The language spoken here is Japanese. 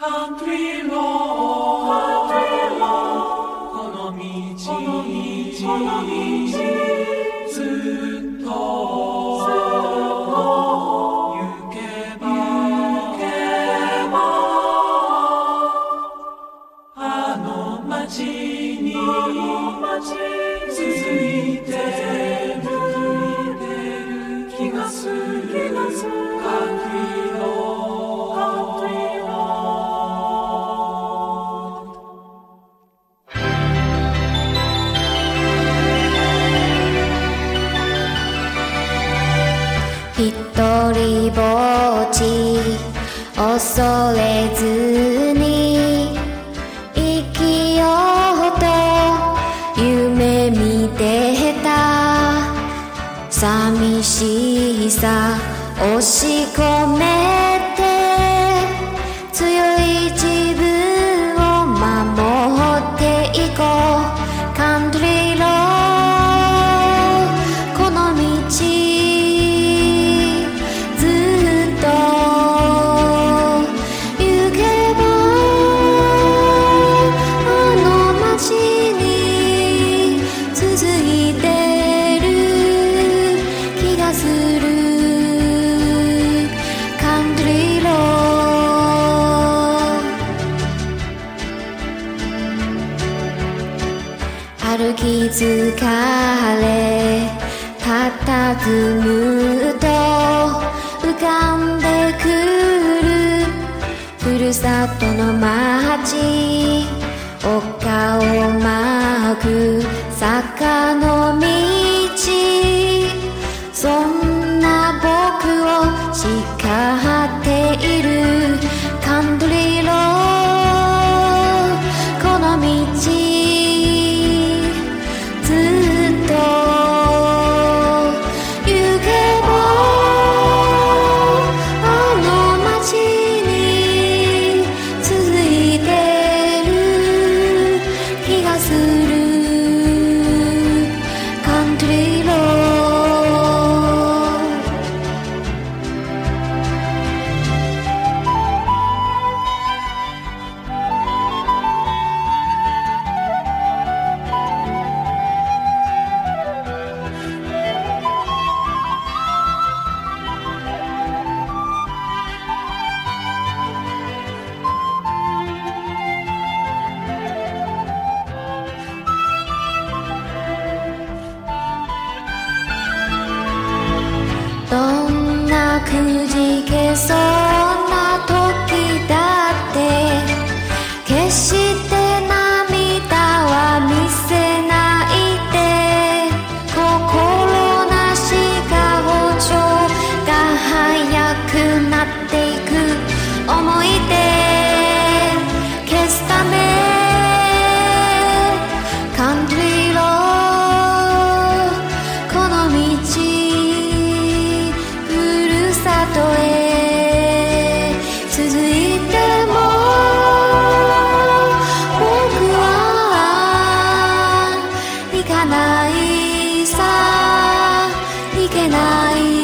カントリーロードこの道この道ずっと行けば。行けば。あの街に続いてる気がするカントりぼっち恐れずに生きようと夢見てた寂しさ押し込め歩き疲れ佇むと浮かんでくるふるさとの街。 그지겠어 ないさ。いけない